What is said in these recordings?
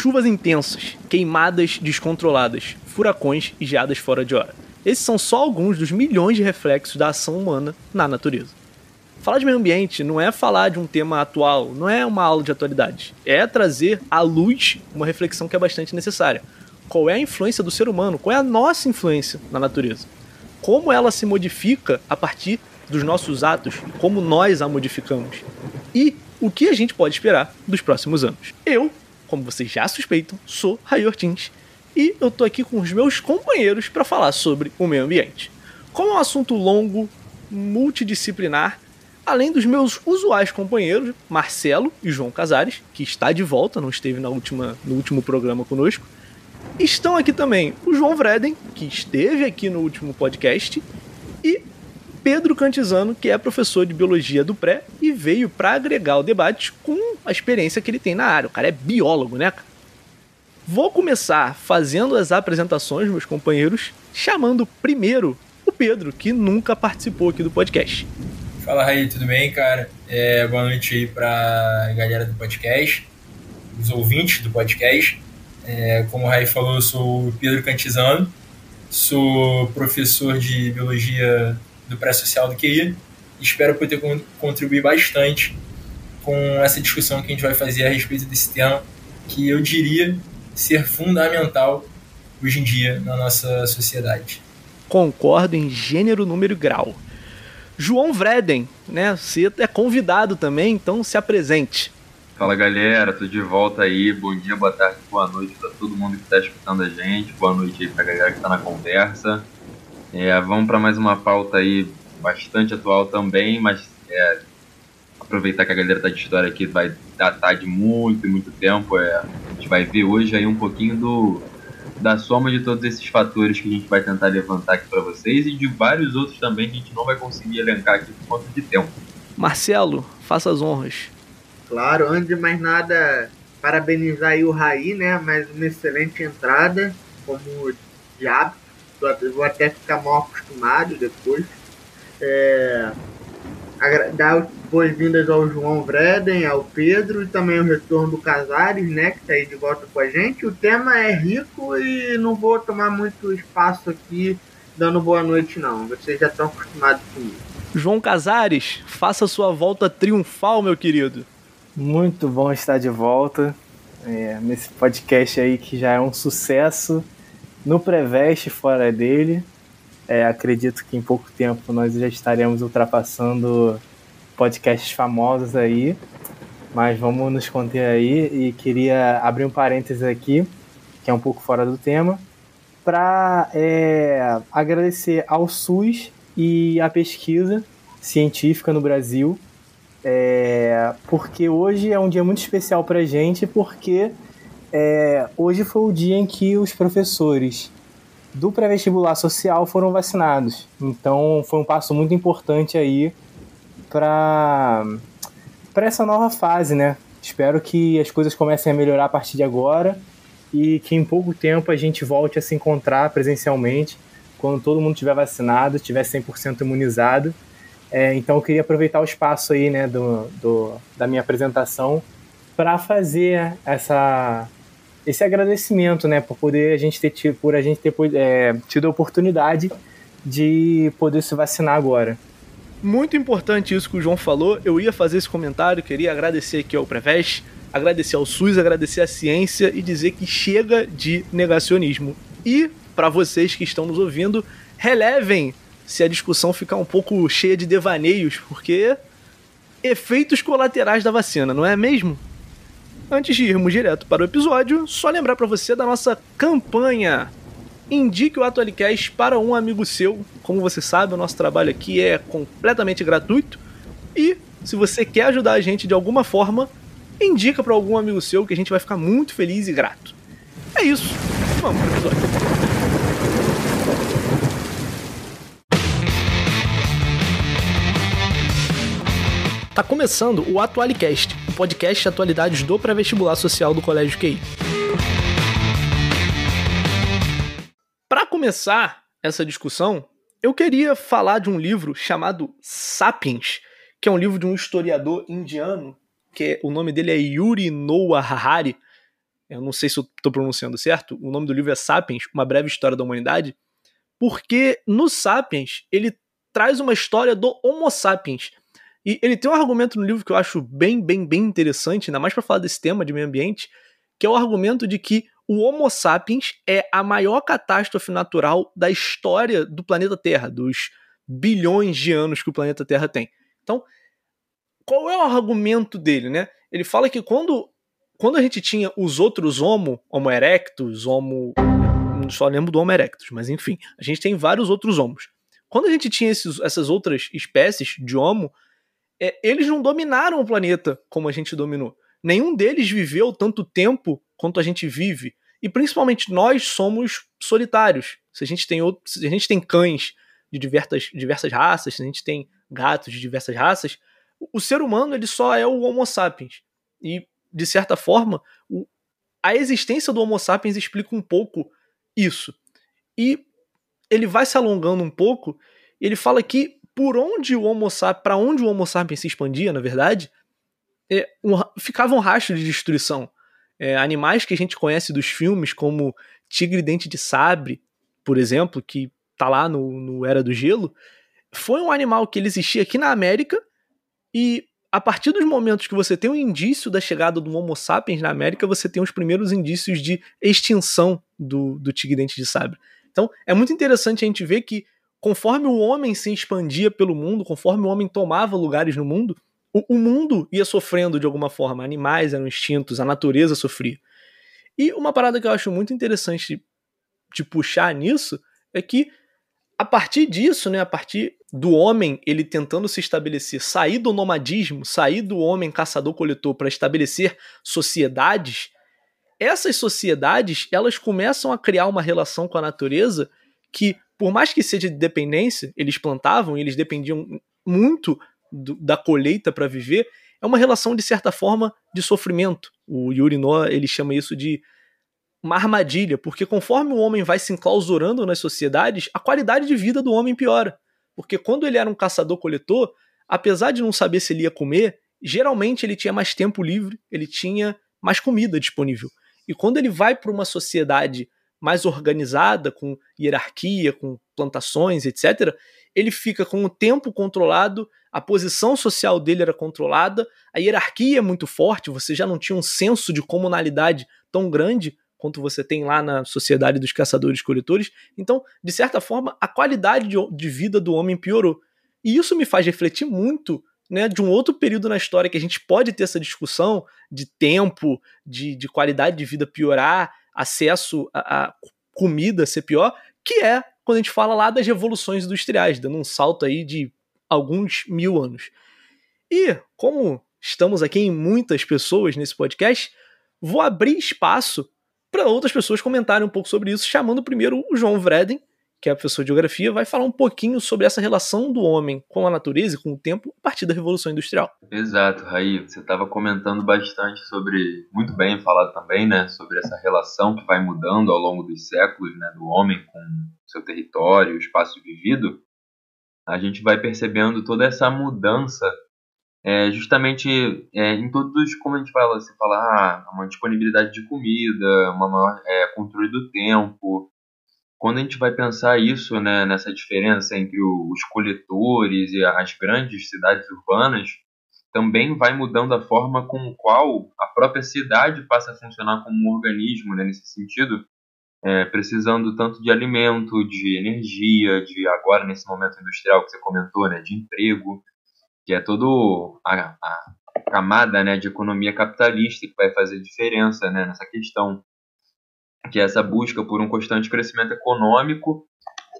chuvas intensas, queimadas descontroladas, furacões e geadas fora de hora. Esses são só alguns dos milhões de reflexos da ação humana na natureza. Falar de meio ambiente não é falar de um tema atual, não é uma aula de atualidade. É trazer à luz uma reflexão que é bastante necessária. Qual é a influência do ser humano? Qual é a nossa influência na natureza? Como ela se modifica a partir dos nossos atos como nós a modificamos? E o que a gente pode esperar dos próximos anos? Eu, como vocês já suspeitam, sou Ray Ortins e eu tô aqui com os meus companheiros para falar sobre o meio ambiente. Como é um assunto longo, multidisciplinar, além dos meus usuais companheiros, Marcelo e João Casares, que está de volta, não esteve na última, no último programa conosco. Estão aqui também o João Vreden, que esteve aqui no último podcast, e Pedro Cantizano, que é professor de biologia do pré e veio para agregar o debate com a experiência que ele tem na área. O cara é biólogo, né? Vou começar fazendo as apresentações, meus companheiros, chamando primeiro o Pedro, que nunca participou aqui do podcast. Fala, Raí, tudo bem, cara? É, boa noite aí pra galera do podcast, os ouvintes do podcast. É, como o Raí falou, eu sou o Pedro Cantizano, sou professor de Biologia do Pré-Social do QI. Espero poder contribuir bastante com essa discussão que a gente vai fazer a respeito desse tema, que eu diria ser fundamental hoje em dia na nossa sociedade. Concordo em gênero, número e grau. João Vreden, né? Você é convidado também, então se apresente. Fala galera, tô de volta aí. Bom dia, boa tarde, boa noite para todo mundo que está escutando a gente. Boa noite aí pra galera que está na conversa. É, vamos para mais uma pauta aí bastante atual também, mas é, aproveitar que a galera tá de história aqui vai datar de muito e muito tempo. É, a gente vai ver hoje aí um pouquinho do da soma de todos esses fatores que a gente vai tentar levantar aqui para vocês e de vários outros também que a gente não vai conseguir elencar aqui por conta de tempo. Marcelo, faça as honras. Claro, antes de mais nada, parabenizar aí o Raí, né? Mais uma excelente entrada, como de hábito. Vou até ficar mal acostumado depois. É, dar boas-vindas ao João Vreden, ao Pedro e também o retorno do Casares, né, que está aí de volta com a gente. O tema é rico e não vou tomar muito espaço aqui dando boa noite, não. Vocês já estão acostumados comigo. João Casares, faça sua volta triunfal, meu querido. Muito bom estar de volta é, nesse podcast aí que já é um sucesso no Preveste fora dele. É, acredito que em pouco tempo nós já estaremos ultrapassando podcasts famosos aí, mas vamos nos conter aí e queria abrir um parênteses aqui, que é um pouco fora do tema, para é, agradecer ao SUS e à pesquisa científica no Brasil, é, porque hoje é um dia muito especial para gente, porque é, hoje foi o dia em que os professores do pré-vestibular social foram vacinados. Então foi um passo muito importante aí para para essa nova fase, né? Espero que as coisas comecem a melhorar a partir de agora e que em pouco tempo a gente volte a se encontrar presencialmente quando todo mundo estiver vacinado, estiver 100% imunizado. É, então eu queria aproveitar o espaço aí, né, do, do da minha apresentação para fazer essa esse agradecimento, né, por poder a gente ter por a gente ter é, tido a oportunidade de poder se vacinar agora. Muito importante isso que o João falou. Eu ia fazer esse comentário, queria agradecer aqui ao Prevest, agradecer ao SUS, agradecer à ciência e dizer que chega de negacionismo. E para vocês que estão nos ouvindo, relevem se a discussão ficar um pouco cheia de devaneios, porque efeitos colaterais da vacina, não é mesmo? Antes de irmos direto para o episódio, só lembrar para você da nossa campanha. Indique o Atualicast para um amigo seu. Como você sabe, o nosso trabalho aqui é completamente gratuito. E se você quer ajudar a gente de alguma forma, indica para algum amigo seu que a gente vai ficar muito feliz e grato. É isso. Vamos para o episódio. Tá começando o Atualicast, o podcast de atualidades do pré-vestibular social do Colégio QI. Para começar essa discussão, eu queria falar de um livro chamado Sapiens, que é um livro de um historiador indiano, que é, o nome dele é Yuri Noah Harari. eu não sei se eu estou pronunciando certo, o nome do livro é Sapiens, Uma Breve História da Humanidade, porque no Sapiens ele traz uma história do Homo sapiens. E ele tem um argumento no livro que eu acho bem, bem, bem interessante, ainda mais para falar desse tema de meio ambiente, que é o argumento de que o Homo sapiens é a maior catástrofe natural da história do planeta Terra, dos bilhões de anos que o planeta Terra tem. Então, qual é o argumento dele, né? Ele fala que quando, quando a gente tinha os outros Homo, Homo erectus, Homo. Só lembro do Homo erectus, mas enfim, a gente tem vários outros Homos. Quando a gente tinha esses, essas outras espécies de Homo, é, eles não dominaram o planeta como a gente dominou. Nenhum deles viveu tanto tempo quanto a gente vive. E principalmente nós somos solitários. Se a gente tem, outro, se a gente tem cães de diversas, diversas raças, se a gente tem gatos de diversas raças, o ser humano ele só é o Homo sapiens. E, de certa forma, o, a existência do Homo sapiens explica um pouco isso. E ele vai se alongando um pouco, ele fala que por onde o Homo sapiens, para onde o Homo sapiens se expandia, na verdade, é, um, ficava um rastro de destruição. É, animais que a gente conhece dos filmes, como tigre dente de sabre, por exemplo, que tá lá no, no Era do Gelo, foi um animal que ele existia aqui na América e a partir dos momentos que você tem um indício da chegada do Homo sapiens na América, você tem os primeiros indícios de extinção do, do tigre dente de sabre. Então é muito interessante a gente ver que conforme o homem se expandia pelo mundo, conforme o homem tomava lugares no mundo, o, o mundo ia sofrendo de alguma forma. Animais eram extintos, a natureza sofria. E uma parada que eu acho muito interessante de puxar nisso é que a partir disso, né, a partir do homem ele tentando se estabelecer, sair do nomadismo, sair do homem caçador-coletor para estabelecer sociedades, essas sociedades elas começam a criar uma relação com a natureza que, por mais que seja de dependência, eles plantavam e eles dependiam muito do, da colheita para viver, é uma relação de certa forma de sofrimento. O Yuri Noah ele chama isso de uma armadilha, porque conforme o homem vai se enclausurando nas sociedades, a qualidade de vida do homem piora. Porque quando ele era um caçador-coletor, apesar de não saber se ele ia comer, geralmente ele tinha mais tempo livre, ele tinha mais comida disponível. E quando ele vai para uma sociedade mais organizada, com hierarquia, com plantações, etc., ele fica com o tempo controlado, a posição social dele era controlada, a hierarquia é muito forte, você já não tinha um senso de comunalidade tão grande quanto você tem lá na sociedade dos caçadores-coletores. Então, de certa forma, a qualidade de vida do homem piorou. E isso me faz refletir muito né, de um outro período na história que a gente pode ter essa discussão de tempo, de, de qualidade de vida piorar, acesso a, comida ser pior, que é quando a gente fala lá das revoluções industriais, dando um salto aí de alguns mil anos. E como estamos aqui em muitas pessoas nesse podcast, vou abrir espaço para outras pessoas comentarem um pouco sobre isso, chamando primeiro o João Vreden, que é professor de geografia, vai falar um pouquinho sobre essa relação do homem com a natureza e com o tempo a partir da Revolução Industrial. Exato, Raí. Você estava comentando bastante sobre, muito bem falado também, né, sobre essa relação que vai mudando ao longo dos séculos, né, do homem com seu território, o espaço vivido. A gente vai percebendo toda essa mudança é, justamente é, em todos, como a gente fala, você fala, ah, uma disponibilidade de comida, uma maior é, controle do tempo, quando a gente vai pensar isso, né, nessa diferença entre os coletores e as grandes cidades urbanas, também vai mudando a forma com qual a própria cidade passa a funcionar como um organismo, né, nesse sentido, é, precisando tanto de alimento, de energia, de agora nesse momento industrial que você comentou, né, de emprego, que é todo a, a camada né, de economia capitalista que vai fazer diferença né, nessa questão que é essa busca por um constante crescimento econômico,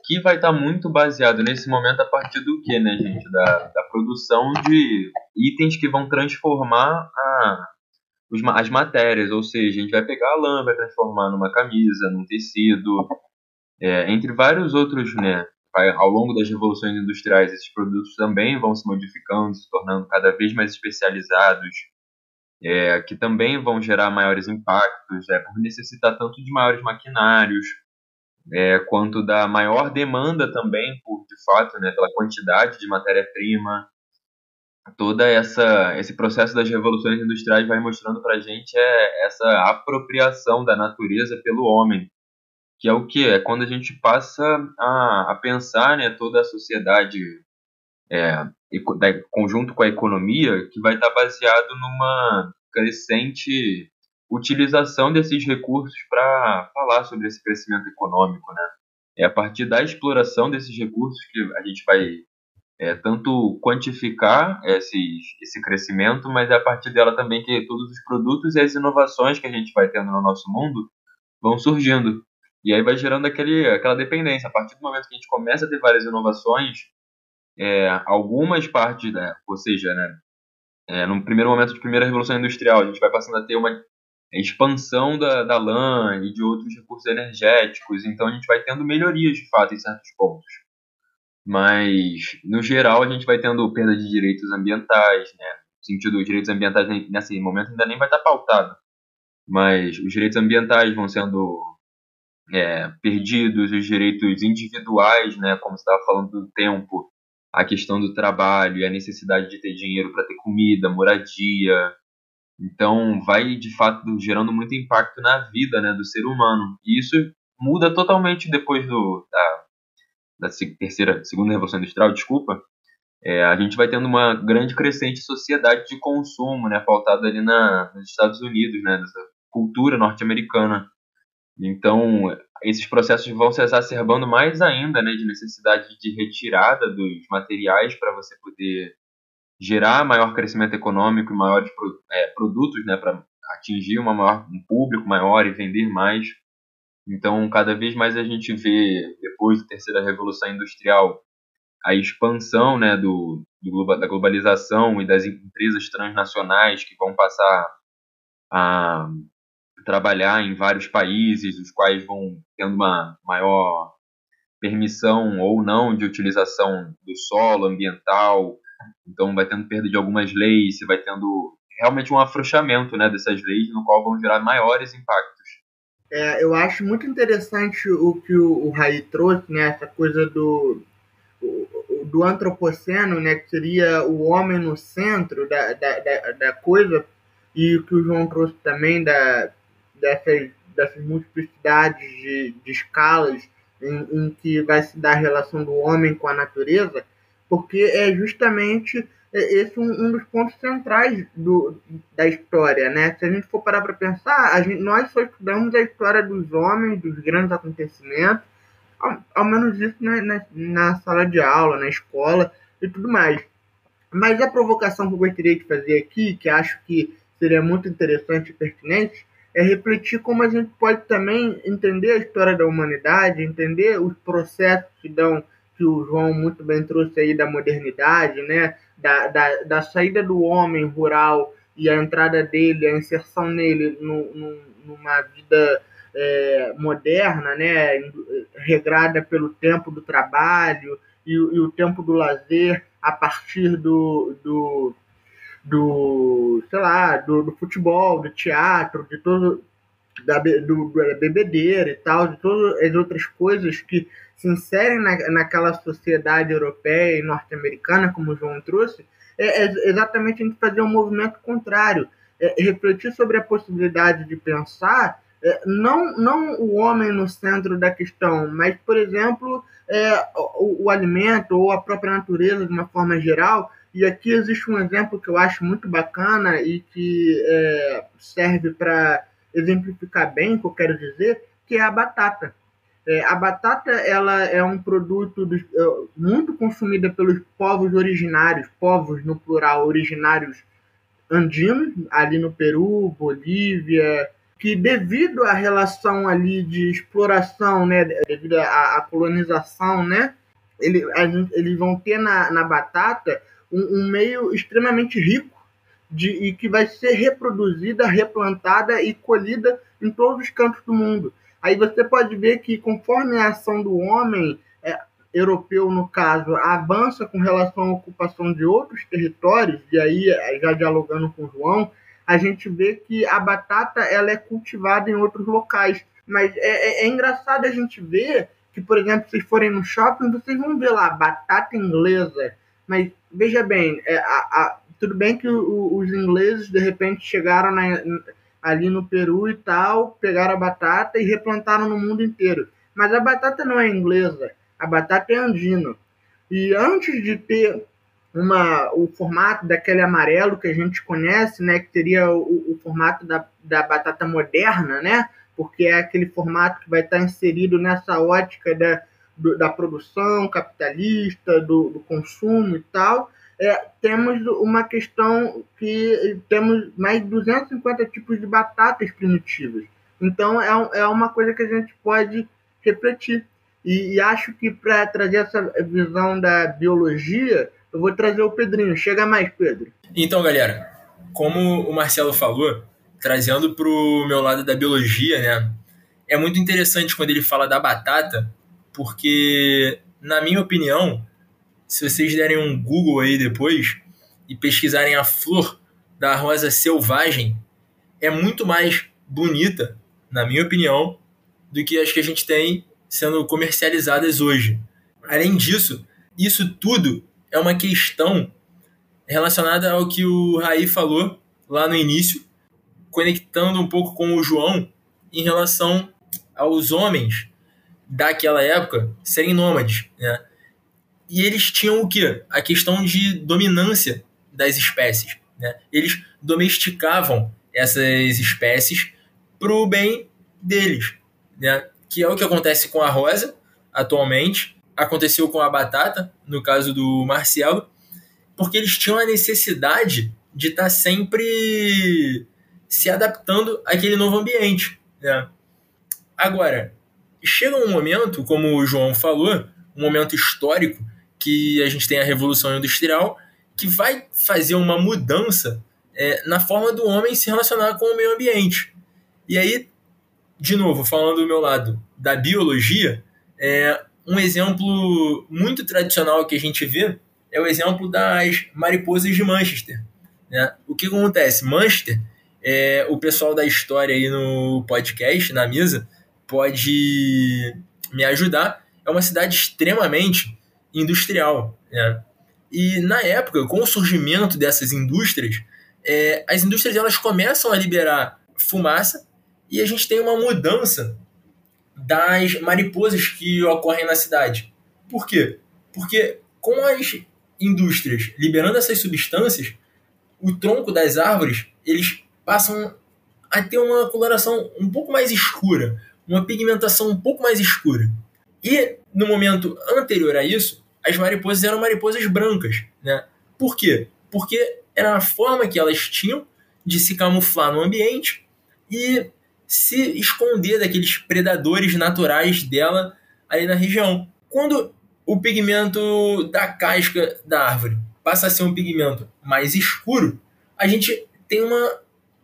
que vai estar muito baseado nesse momento a partir do que, né, gente? Da, da produção de itens que vão transformar a, os, as matérias, ou seja, a gente vai pegar a lã, vai transformar numa camisa, num tecido, é, entre vários outros, né? Vai, ao longo das revoluções industriais, esses produtos também vão se modificando, se tornando cada vez mais especializados, é, que também vão gerar maiores impactos, é, por necessitar tanto de maiores maquinários, é, quanto da maior demanda também, por de fato, né, pela quantidade de matéria-prima. toda essa esse processo das revoluções industriais vai mostrando para a gente é essa apropriação da natureza pelo homem, que é o que é quando a gente passa a, a pensar né toda a sociedade é, conjunto com a economia que vai estar baseado numa crescente utilização desses recursos para falar sobre esse crescimento econômico, né? É a partir da exploração desses recursos que a gente vai é, tanto quantificar esse, esse crescimento, mas é a partir dela também que todos os produtos e as inovações que a gente vai tendo no nosso mundo vão surgindo. E aí vai gerando aquele, aquela dependência. A partir do momento que a gente começa a ter várias inovações, é, algumas partes, né, ou seja, né, é, no primeiro momento de primeira revolução industrial, a gente vai passando a ter uma expansão da, da lã e de outros recursos energéticos, então a gente vai tendo melhorias de fato em certos pontos. Mas, no geral, a gente vai tendo perda de direitos ambientais, né? No sentido, os direitos ambientais nesse momento ainda nem vai estar pautado, mas os direitos ambientais vão sendo é, perdidos, os direitos individuais, né? Como você estava falando do tempo, a questão do trabalho e a necessidade de ter dinheiro para ter comida, moradia. Então, vai de fato gerando muito impacto na vida né, do ser humano. E isso muda totalmente depois do, da, da terceira, segunda revolução industrial, desculpa. É, a gente vai tendo uma grande crescente sociedade de consumo, né, pautada ali na, nos Estados Unidos, né, nessa cultura norte-americana. Então, esses processos vão se exacerbando mais ainda, né, de necessidade de retirada dos materiais para você poder gerar maior crescimento econômico e maiores é, produtos, né, para atingir uma maior, um público maior e vender mais. Então, cada vez mais a gente vê, depois da terceira revolução industrial, a expansão né, do, do, da globalização e das empresas transnacionais que vão passar a trabalhar em vários países, os quais vão tendo uma maior permissão ou não de utilização do solo ambiental, então vai tendo perda de algumas leis, vai tendo realmente um afrouxamento né, dessas leis, no qual vão gerar maiores impactos. É, eu acho muito interessante o que o, o Raí trouxe, né, essa coisa do, do antropoceno, né, que seria o homem no centro da, da, da, da coisa, e o que o João trouxe também da, dessas, dessas multiplicidades de, de escalas em, em, que vai se dar a relação do homem com a natureza, porque é justamente esse um, um dos pontos centrais do, da história, né? Se a gente for parar para pensar, gente, nós só estudamos a história dos homens, dos grandes acontecimentos, ao, ao menos isso na, na, na sala de aula, na escola e tudo mais. Mas a provocação que eu gostaria de fazer aqui, que acho que seria muito interessante e pertinente, é refletir como a gente pode também entender a história da humanidade, entender os processos que dão, que o João muito bem trouxe aí da modernidade, né? da, da, da saída do homem rural e a entrada dele, a inserção nele no, no, numa vida é, moderna, né? regrada pelo tempo do trabalho e, e o tempo do lazer a partir do, do do, sei lá, do, do futebol, do teatro, de todo da, do, da bebedeira e tal, de todas as outras coisas que se inserem na, naquela sociedade europeia e norte-americana, como o João trouxe, é, é, exatamente a gente fazer um movimento contrário, é, refletir sobre a possibilidade de pensar é, não, não o homem no centro da questão, mas, por exemplo, é, o, o alimento ou a própria natureza de uma forma geral, e aqui existe um exemplo que eu acho muito bacana e que é, serve para exemplificar bem o que eu quero dizer, que é a batata. É, a batata ela é um produto do, é, muito consumida pelos povos originários, povos no plural originários andinos, ali no Peru, Bolívia, que devido à relação ali de exploração, né, devido à, à colonização, né, ele, a, eles vão ter na, na batata um, um meio extremamente rico de, e que vai ser reproduzida, replantada e colhida em todos os cantos do mundo. Aí você pode ver que conforme a ação do homem é, europeu, no caso, avança com relação à ocupação de outros territórios, e aí, já dialogando com o João, a gente vê que a batata ela é cultivada em outros locais. Mas é, é, é engraçado a gente ver que, por exemplo, se forem no shopping, vocês vão ver lá batata inglesa, Mas veja bem, é, a, a, tudo bem que o, os ingleses de repente chegaram na, ali no Peru e tal, pegaram a batata e replantaram no mundo inteiro. Mas a batata não é inglesa, a batata é andina. E antes de ter uma, o formato daquele amarelo que a gente conhece, né, que teria o, o formato da, da batata moderna, né, porque é aquele formato que vai estar inserido nessa ótica da, do, da produção capitalista, do, do consumo e tal, é, temos uma questão que temos mais de 250 tipos de batatas primitivas. Então é, é uma coisa que a gente pode refletir. E, e acho que para trazer essa visão da biologia, eu vou trazer o Pedrinho. Chega mais, Pedro. Então, galera, como o Marcelo falou, trazendo para o meu lado da biologia, né? É muito interessante quando ele fala da batata, porque, na minha opinião, se vocês derem um Google aí depois e pesquisarem a flor da rosa selvagem, é muito mais bonita, na minha opinião, do que as que a gente tem sendo comercializadas hoje. Além disso, isso tudo é uma questão relacionada ao que o Raí falou lá no início, conectando um pouco com o João em relação aos homens daquela época serem nômades, né? E eles tinham o quê? A questão de dominância das espécies. Né? Eles domesticavam essas espécies para o bem deles. Né? Que é o que acontece com a rosa atualmente, aconteceu com a batata, no caso do Marcelo, porque eles tinham a necessidade de estar tá sempre se adaptando àquele novo ambiente. Né? Agora, chega um momento, como o João falou, um momento histórico, que a gente tem a Revolução Industrial, que vai fazer uma mudança é, na forma do homem se relacionar com o meio ambiente. E aí, de novo, falando do meu lado da biologia, é, um exemplo muito tradicional que a gente vê é o exemplo das mariposas de Manchester. Né? O que acontece? Manchester, é, o pessoal da história aí no podcast, na mesa, pode me ajudar. É uma cidade extremamente industrial. Né? E na época, com o surgimento dessas indústrias, é, as indústrias elas começam a liberar fumaça e a gente tem uma mudança das mariposas que ocorrem na cidade. Por quê? Porque com as indústrias liberando essas substâncias, o tronco das árvores eles passam a ter uma coloração um pouco mais escura, uma pigmentação um pouco mais escura. E no momento anterior a isso, as mariposas eram mariposas brancas. Né? Por quê? Porque era a forma que elas tinham de se camuflar no ambiente e se esconder daqueles predadores naturais dela ali na região. Quando o pigmento da casca da árvore passa a ser um pigmento mais escuro, a gente tem uma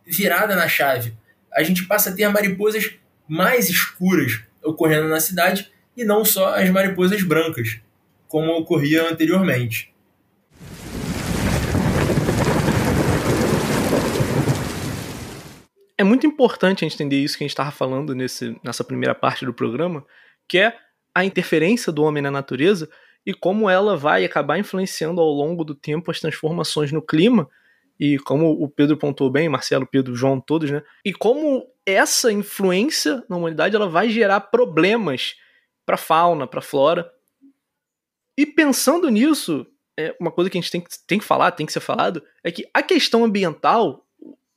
virada na chave. A gente passa a ter mariposas mais escuras ocorrendo na cidade e não só as mariposas brancas, como ocorria anteriormente. É muito importante a gente entender isso que a gente estava falando nesse, nessa primeira parte do programa, que é a interferência do homem na natureza e como ela vai acabar influenciando ao longo do tempo as transformações no clima e como o Pedro pontuou bem, Marcelo, Pedro, João, todos, né? E como essa influência na humanidade ela vai gerar problemas para fauna, para flora. E pensando nisso, é, uma coisa que a gente tem, tem que falar, tem que ser falado, é que a questão ambiental,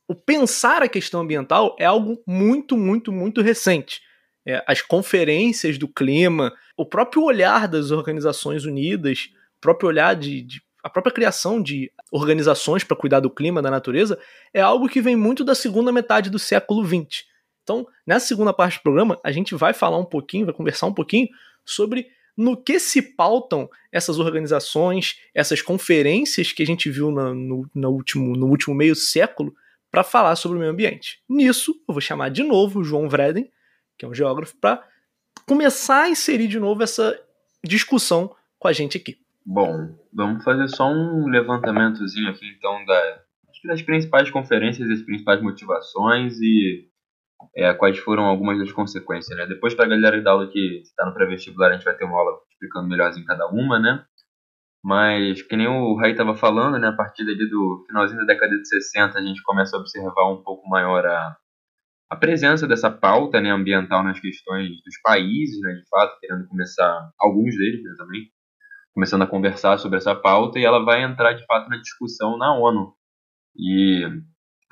o pensar a questão ambiental é algo muito, muito, muito recente. É, as conferências do clima, o próprio olhar das Organizações Unidas, o próprio olhar de, de a própria criação de organizações para cuidar do clima, da natureza, é algo que vem muito da segunda metade do século XX. Então, nessa segunda parte do programa, a gente vai falar um pouquinho, vai conversar um pouquinho sobre no que se pautam essas organizações, essas conferências que a gente viu no, no, último, no último meio século para falar sobre o meio ambiente. Nisso, eu vou chamar de novo o João Vreden, que é um geógrafo, para começar a inserir de novo essa discussão com a gente aqui. Bom, vamos fazer só um levantamentozinho aqui então da, das principais conferências, das principais motivações e é, quais foram algumas das consequências, né? Depois para a galera da aula que está no pré-vestibular a gente vai ter uma aula explicando melhorzinho cada uma, né? Mas, que nem o Ray estava falando, né, a partir ali do finalzinho da década de 60, a gente começa a observar um pouco maior a, a presença dessa pauta né, ambiental nas questões dos países, né, de fato, querendo começar, alguns deles né, também, começando a conversar sobre essa pauta, e ela vai entrar, de fato, na discussão na ONU. E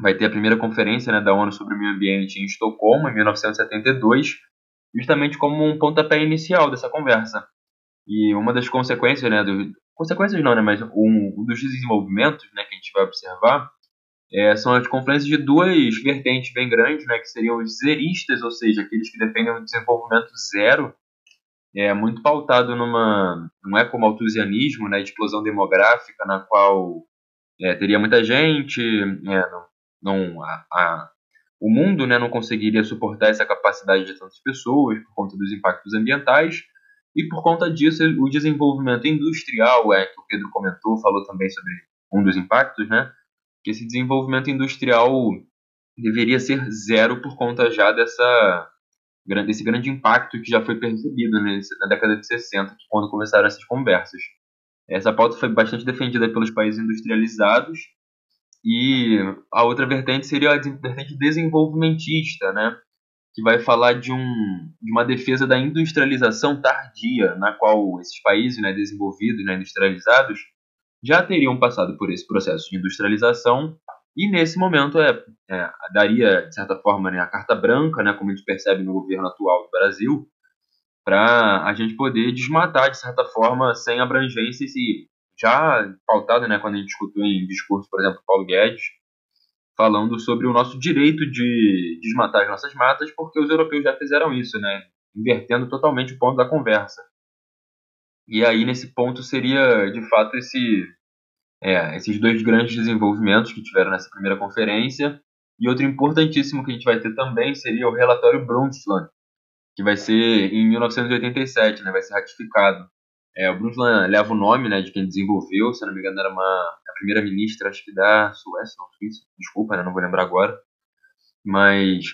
vai ter a primeira conferência né, da ONU sobre o meio ambiente em Estocolmo, em 1972, justamente como um pontapé inicial dessa conversa. E uma das consequências, né, do, consequências não, né, mas um, um dos desenvolvimentos, né, que a gente vai observar, é, são as conferências de duas vertentes bem grandes, né, que seriam os zeristas, ou seja, aqueles que defendem o desenvolvimento zero, é muito pautado numa não é como malthusianismo, né, de explosão demográfica, na qual é, teria muita gente, é, não, não a, a, o mundo né, não conseguiria suportar essa capacidade de tantas pessoas por conta dos impactos ambientais. E por conta disso o desenvolvimento industrial é que o Pedro comentou falou também sobre um dos impactos né que esse desenvolvimento industrial deveria ser zero por conta já dessa desse grande impacto que já foi percebido né, na década de 60 quando começaram essas conversas essa pauta foi bastante defendida pelos países industrializados e a outra vertente seria a vertente desenvolvimentista, né? que vai falar de, um, de uma defesa da industrialização tardia, na qual esses países né, desenvolvidos, né, industrializados, já teriam passado por esse processo de industrialização e nesse momento é, é daria, de certa forma, né, a carta branca, né, como a gente percebe no governo atual do Brasil, para a gente poder desmatar, de certa forma, sem abrangências e já pautado, né, quando a gente discutiu em discurso, por exemplo, Paulo Guedes, falando sobre o nosso direito de desmatar as nossas matas, porque os europeus já fizeram isso, né, invertendo totalmente o ponto da conversa. E aí, nesse ponto, seria, de fato, esse, é, esses dois grandes desenvolvimentos que tiveram nessa primeira conferência. E outro importantíssimo que a gente vai ter também seria o relatório Brundtland, que vai ser em 1987, né, vai ser ratificado. É, o Brundtland leva o nome né, de quem desenvolveu, se não me engano, era uma a primeira ministra, acho que da Suécia, não, Suíça, desculpa, né, não vou lembrar agora. Mas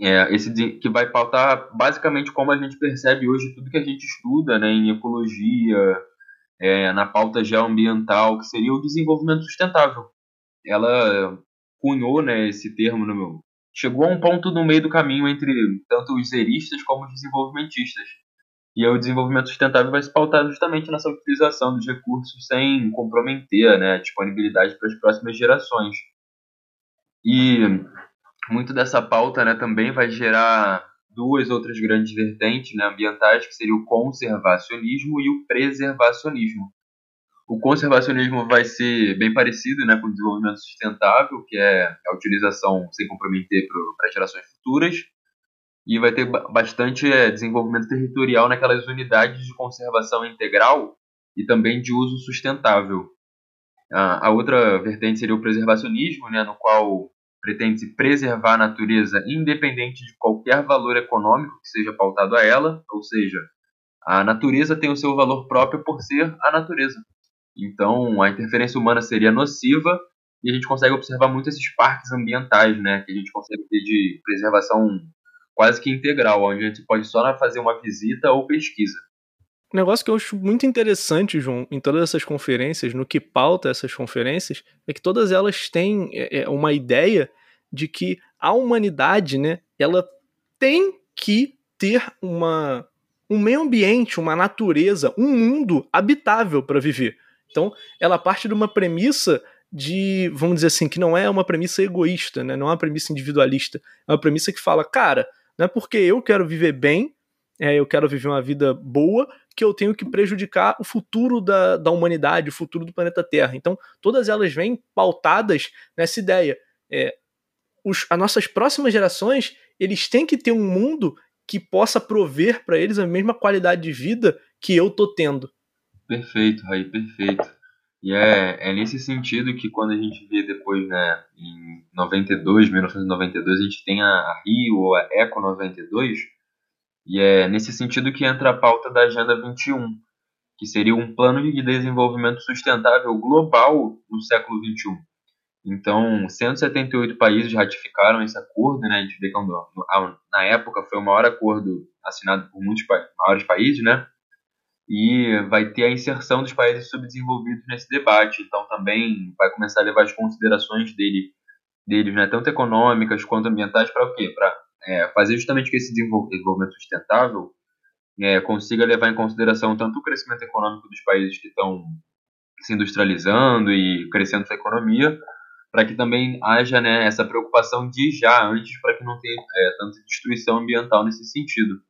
é, esse que vai pautar basicamente como a gente percebe hoje tudo que a gente estuda né, em ecologia, é, na pauta geoambiental, que seria o desenvolvimento sustentável. Ela cunhou né, esse termo no meu. Chegou a um ponto no meio do caminho entre tanto os zeristas como os desenvolvimentistas e o desenvolvimento sustentável vai se pautar justamente nessa utilização dos recursos sem comprometer né, a disponibilidade para as próximas gerações. E muito dessa pauta né, também vai gerar duas outras grandes vertentes né, ambientais, que seria o conservacionismo e o preservacionismo. O conservacionismo vai ser bem parecido né, com o desenvolvimento sustentável, que é a utilização sem comprometer para gerações futuras, e vai ter bastante é, desenvolvimento territorial naquelas unidades de conservação integral e também de uso sustentável. A, outra vertente seria o preservacionismo, né, no qual pretende-se preservar a natureza independente de qualquer valor econômico que seja pautado a ela, ou seja, a natureza tem o seu valor próprio por ser a natureza. Então, a interferência humana seria nociva e a gente consegue observar muito esses parques ambientais, né, que a gente consegue ter de preservação quase que integral, onde a gente pode só fazer uma visita ou pesquisa. Negócio que eu acho muito interessante, João, em todas essas conferências, no que pauta essas conferências, é que todas elas têm é, é, uma ideia de que a humanidade, né, ela tem que ter uma, um meio ambiente, uma natureza, um mundo habitável para viver. Então, ela parte de uma premissa de, vamos dizer assim, que não é uma premissa egoísta, né? não é uma premissa individualista, é uma premissa que fala, cara, não é porque eu quero viver bem, é, eu quero viver uma vida boa, que eu tenho que prejudicar o futuro da, da humanidade, o futuro do planeta Terra. Então, todas elas vêm pautadas nessa ideia. É, os, as nossas próximas gerações, eles têm que ter um mundo que possa prover para eles a mesma qualidade de vida que eu tô tendo. Perfeito, Raí, perfeito. E é, é nesse sentido que quando a gente vê depois, né, em 92, 1992, a gente tem a, a Rio ou a Eco 92, e é nesse sentido que entra a pauta da Agenda 21, que seria um plano de desenvolvimento sustentável global no século 21. Então, 178 países ratificaram esse acordo, né? A gente vê que na época foi o maior acordo assinado por muitos maiores países, né? e vai ter a inserção dos países subdesenvolvidos nesse debate. Então também vai começar a levar as considerações dele, deles, né, tanto econômicas quanto ambientais, para o quê? Para é, fazer justamente que esse desenvolvimento sustentável é, consiga levar em consideração tanto o crescimento econômico dos países que estão se industrializando e crescendo sua economia, para que também haja né, essa preocupação de já antes, para que não tenha é, tanta destruição ambiental nesse sentido.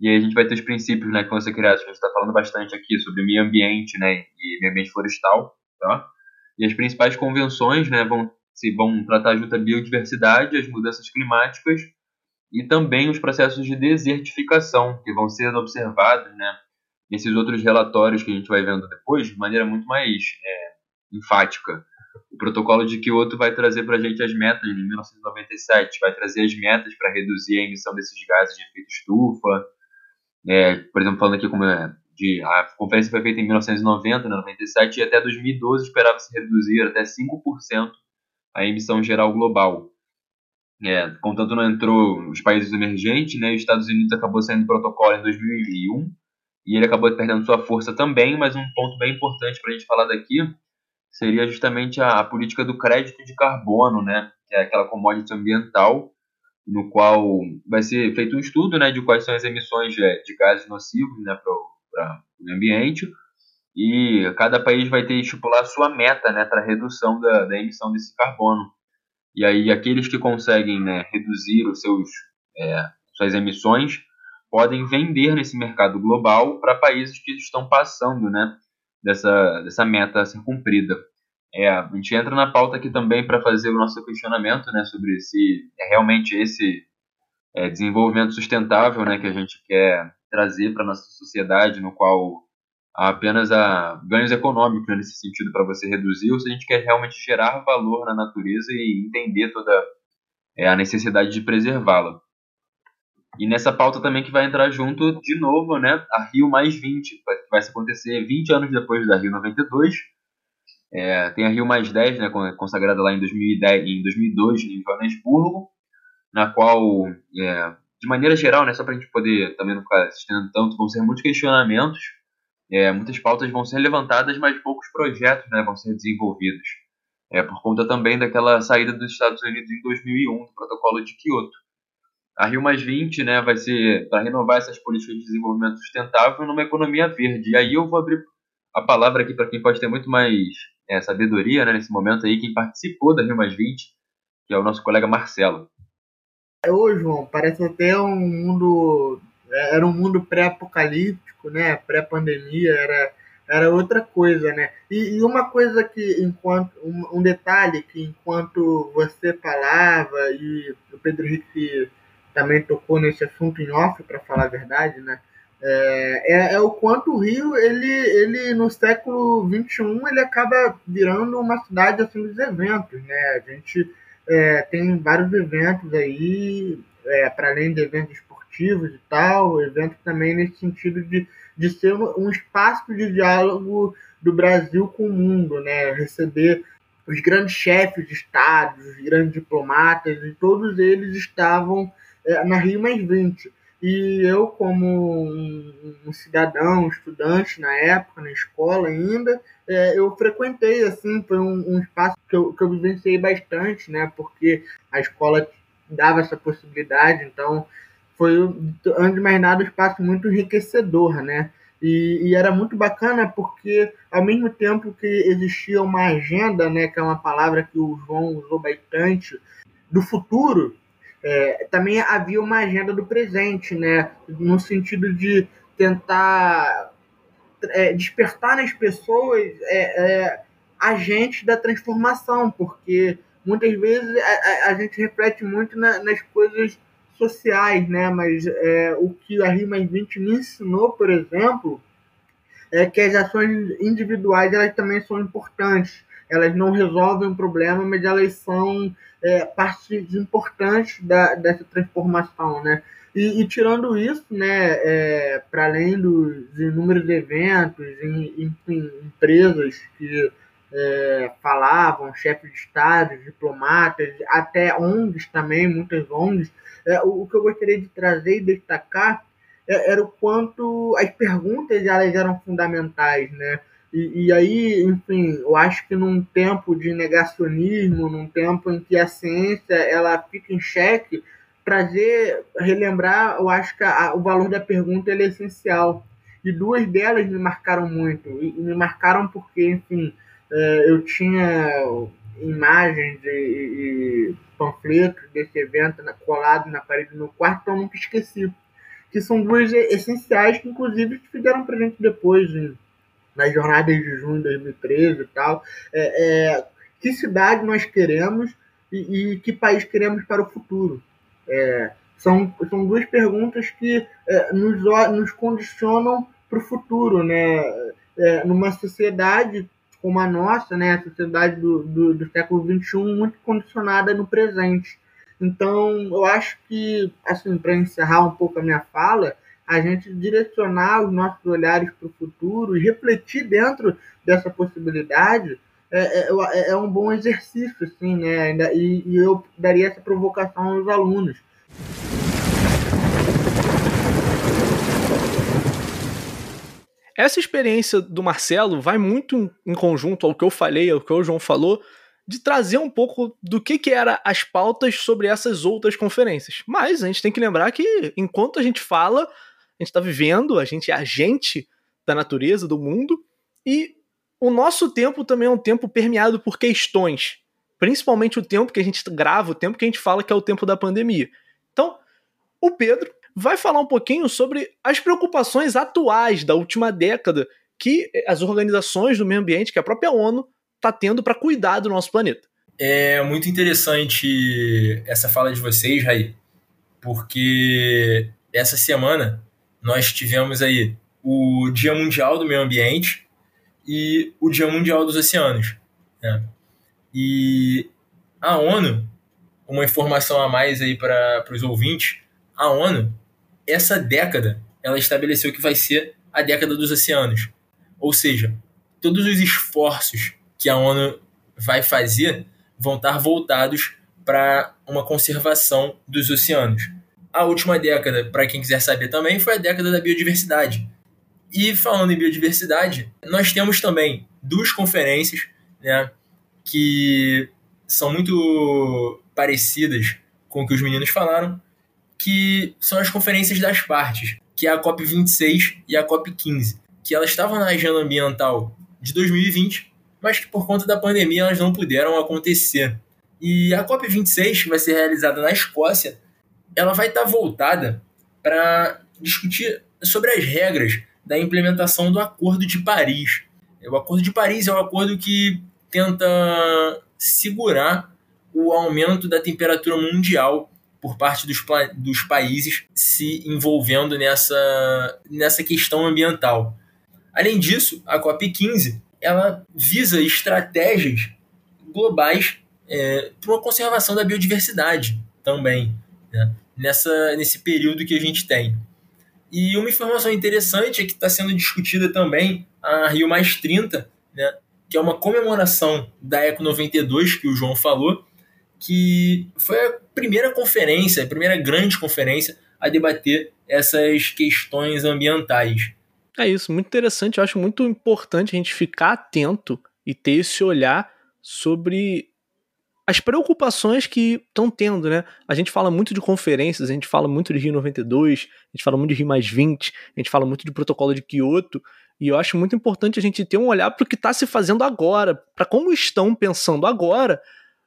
E aí a gente vai ter os princípios né, que vão ser criados, que a gente está falando bastante aqui sobre meio ambiente né, e meio ambiente florestal. Tá? E as principais convenções né, vão, se, vão tratar junto à biodiversidade, as mudanças climáticas e também os processos de desertificação, que vão ser observados né, nesses outros relatórios que a gente vai vendo depois, de maneira muito mais é, enfática. O protocolo de Kyoto vai trazer para a gente as metas de 1997, vai trazer as metas para reduzir a emissão desses gases de efeito estufa, é, por exemplo, falando aqui como é, de, a conferência foi feita em 1990, 97, e até 2012 esperava-se reduzir até 5% a emissão geral global. É, contanto não entrou os países emergentes, né, os Estados Unidos acabou saindo do protocolo em 2001, e ele acabou perdendo sua força também, mas um ponto bem importante para a gente falar daqui seria justamente a, a, política do crédito de carbono, né, que é aquela commodity ambiental no qual vai ser feito um estudo né, de quais são as emissões de, de gases nocivos né, para o ambiente e cada país vai ter que estipular a sua meta né, para redução da, da, emissão desse carbono. E aí aqueles que conseguem né, reduzir os seus, é, suas emissões podem vender nesse mercado global para países que estão passando né, dessa, dessa meta a ser cumprida. É, a gente entra na pauta aqui também para fazer o nosso questionamento né, sobre se é realmente esse é, desenvolvimento sustentável né, que a gente quer trazer para a nossa sociedade, no qual apenas há ganhos econômicos né, nesse sentido para você reduzir, ou se a gente quer realmente gerar valor na natureza e entender toda é, a necessidade de preservá-la. E nessa pauta também que vai entrar junto, de novo, né, a Rio mais 20, que vai acontecer 20 anos depois da Rio 92, é, tem a Rio Mais 10, né, consagrada lá em, 2010, em 2002 em Joanesburgo, na qual, é, de maneira geral, né, só para a gente poder também não ficar assistindo tanto, vão ser muitos questionamentos, é, muitas pautas vão ser levantadas, mas poucos projetos né, vão ser desenvolvidos. É, por conta também daquela saída dos Estados Unidos em 2001 do protocolo de Kyoto. A Rio Mais 20 né, vai ser para renovar essas políticas de desenvolvimento sustentável numa economia verde. E aí eu vou abrir a palavra aqui para quem pode ter muito mais é, sabedoria né, nesse momento aí, quem participou da Rio Mais 20, que é o nosso colega Marcelo. Ô, João, parece até um mundo. É, era um mundo pré-apocalíptico, né? Pré-pandemia, era, era outra coisa, né? E, e, uma coisa que, enquanto. Um, um detalhe que enquanto você falava, e o Pedro Henrique também tocou nesse assunto em off, para falar a verdade, né? É, é, é, o quanto o Rio, ele, ele no século XXI, ele acaba virando uma cidade assim dos eventos, né? A gente é, tem vários eventos aí, é, para além de eventos esportivos e tal, eventos também nesse sentido de, de ser um, espaço de diálogo do Brasil com o mundo, né? Receber os grandes chefes de Estado, os grandes diplomatas, e todos eles estavam é, na Rio Mais 20. E eu, como um, um cidadão, estudante na época, na escola ainda, é, eu frequentei, assim, foi um, um espaço que eu, que eu vivenciei bastante, né? Porque a escola dava essa possibilidade, então foi, antes de mais nada, um espaço muito enriquecedor, né? E, e, era muito bacana porque, ao mesmo tempo que existia uma agenda, né, que é uma palavra que o João usou bastante, do futuro, é, também havia uma agenda do presente, né? no sentido de tentar é, despertar nas pessoas é, é agentes da transformação, porque muitas vezes a, a gente reflete muito na, nas coisas sociais, né? mas é, o que a Rima 20 me ensinou, por exemplo, é que as ações individuais elas também são importantes elas não resolvem o problema, mas elas são é, partes importantes da, dessa transformação, né? E, e tirando isso, né, é, para além dos inúmeros eventos, enfim, empresas que é, falavam, chefes de Estado, diplomatas, até ONGs também, muitas ONGs, é, o, o, que eu gostaria de trazer e destacar é, era o quanto as perguntas elas eram fundamentais, né? E, e, aí, enfim, eu acho que num tempo de negacionismo, num tempo em que a ciência ela fica em xeque, trazer, relembrar, eu acho que a, o valor da pergunta é essencial. E duas delas me marcaram muito. E, e me marcaram porque, enfim, eu tinha imagens e, e, panfletos desse evento colado na parede do meu quarto, então eu nunca esqueci. Que são duas essenciais que, inclusive, fizeram pra gente depois, em nas jornadas de junho de 2013 e tal. É, é, que cidade nós queremos e, e, que país queremos para o futuro? É, são, são duas perguntas que nos, nos condicionam para o futuro, né? É, numa sociedade como a nossa, né? A sociedade do, do, do século XXI muito condicionada no presente. Então, eu acho que, assim, para encerrar um pouco a minha fala, a gente direcionar os nossos olhares para o futuro e refletir dentro dessa possibilidade é, é, é, é um bom exercício, assim, né? E, e eu daria essa provocação aos alunos. Essa experiência do Marcelo vai muito em conjunto ao que eu falei, ao que o João falou, de trazer um pouco do que, que eram as pautas sobre essas outras conferências. Mas a gente tem que lembrar que enquanto a gente fala, a gente está vivendo, a gente é agente da natureza, do mundo, e o nosso tempo também é um tempo permeado por questões, principalmente o tempo que a gente grava, o tempo que a gente fala que é o tempo da pandemia. Então, o Pedro vai falar um pouquinho sobre as preocupações atuais da última década que as organizações do meio ambiente, que a própria ONU, está tendo para cuidar do nosso planeta. É muito interessante essa fala de vocês, Raí, porque essa semana nós tivemos aí o Dia Mundial do Meio Ambiente e o Dia Mundial dos Oceanos. Né? E a ONU, uma informação a mais aí para os ouvintes, a ONU, essa década, ela estabeleceu que vai ser a década dos oceanos. Ou seja, todos os esforços que a ONU vai fazer vão estar voltados para uma conservação dos oceanos. A última década, para quem quiser saber também, foi a década da biodiversidade. E falando em biodiversidade, nós temos também duas conferências né, que são muito parecidas com o que os meninos falaram, que são as conferências das partes, que é a COP26 e a COP15, que elas estavam na agenda ambiental de 2020, mas que por conta da pandemia elas não puderam acontecer. E a COP26, que vai ser realizada na Escócia, ela vai estar voltada para discutir sobre as regras da implementação do Acordo de Paris. O Acordo de Paris é um acordo que tenta segurar o aumento da temperatura mundial por parte dos, dos países se envolvendo nessa, nessa questão ambiental. Além disso, a COP15 ela visa estratégias globais é, para uma conservação da biodiversidade também. Né? nessa, nesse período que a gente tem. E uma informação interessante é que está sendo discutida também a Rio Mais 30, né, que é uma comemoração da Eco 92, que o João falou, que foi a primeira conferência, a primeira grande conferência a debater essas questões ambientais. É isso, muito interessante. Eu acho muito importante a gente ficar atento e ter esse olhar sobre as preocupações que estão tendo, né? A gente fala muito de conferências, a gente fala muito de Rio 92, a gente fala muito de Rio mais 20, a gente fala muito de protocolo de Kyoto, e eu acho muito importante a gente ter um olhar para o que está se fazendo agora, para como estão pensando agora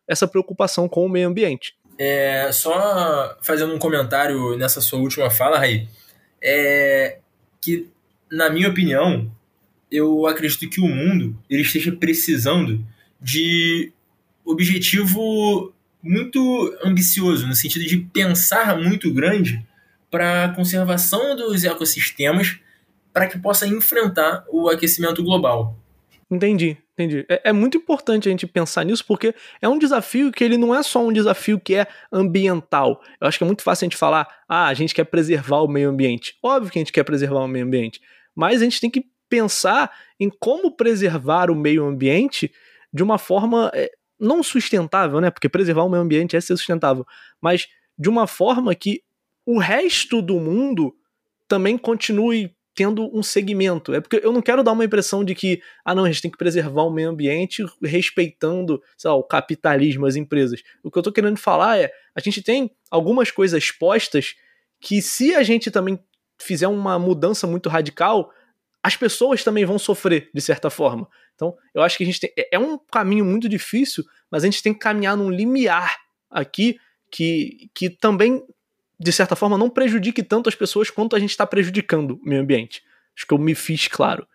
essa preocupação com o meio ambiente. É, só fazendo um comentário nessa sua última fala, Raí, é que, na minha opinião, eu acredito que o mundo ele esteja precisando de objetivo muito ambicioso, no sentido de pensar muito grande para a conservação dos ecossistemas para que possa enfrentar o aquecimento global. Entendi, entendi. É, é, muito importante a gente pensar nisso porque é um desafio que ele não é só um desafio que é ambiental. Eu acho que é muito fácil a gente falar, ah, a gente quer preservar o meio ambiente. Óbvio que a gente quer preservar o meio ambiente, mas a gente tem que pensar em como preservar o meio ambiente de uma forma é, não sustentável, né? Porque preservar o meio ambiente é ser sustentável, mas de uma forma que o resto do mundo também continue tendo um segmento. É porque eu não quero dar uma impressão de que, ah, não, a gente tem que preservar o meio ambiente respeitando, sei lá, o capitalismo, as empresas. O que eu tô querendo falar é, a gente tem algumas coisas postas que se a gente também fizer uma mudança muito radical, as pessoas também vão sofrer, de certa forma. Então, eu acho que a gente tem. É, é um caminho muito difícil, mas a gente tem que caminhar num limiar aqui que, que também, de certa forma, não prejudique tanto as pessoas quanto a gente está prejudicando o meio ambiente. Acho que eu me fiz claro.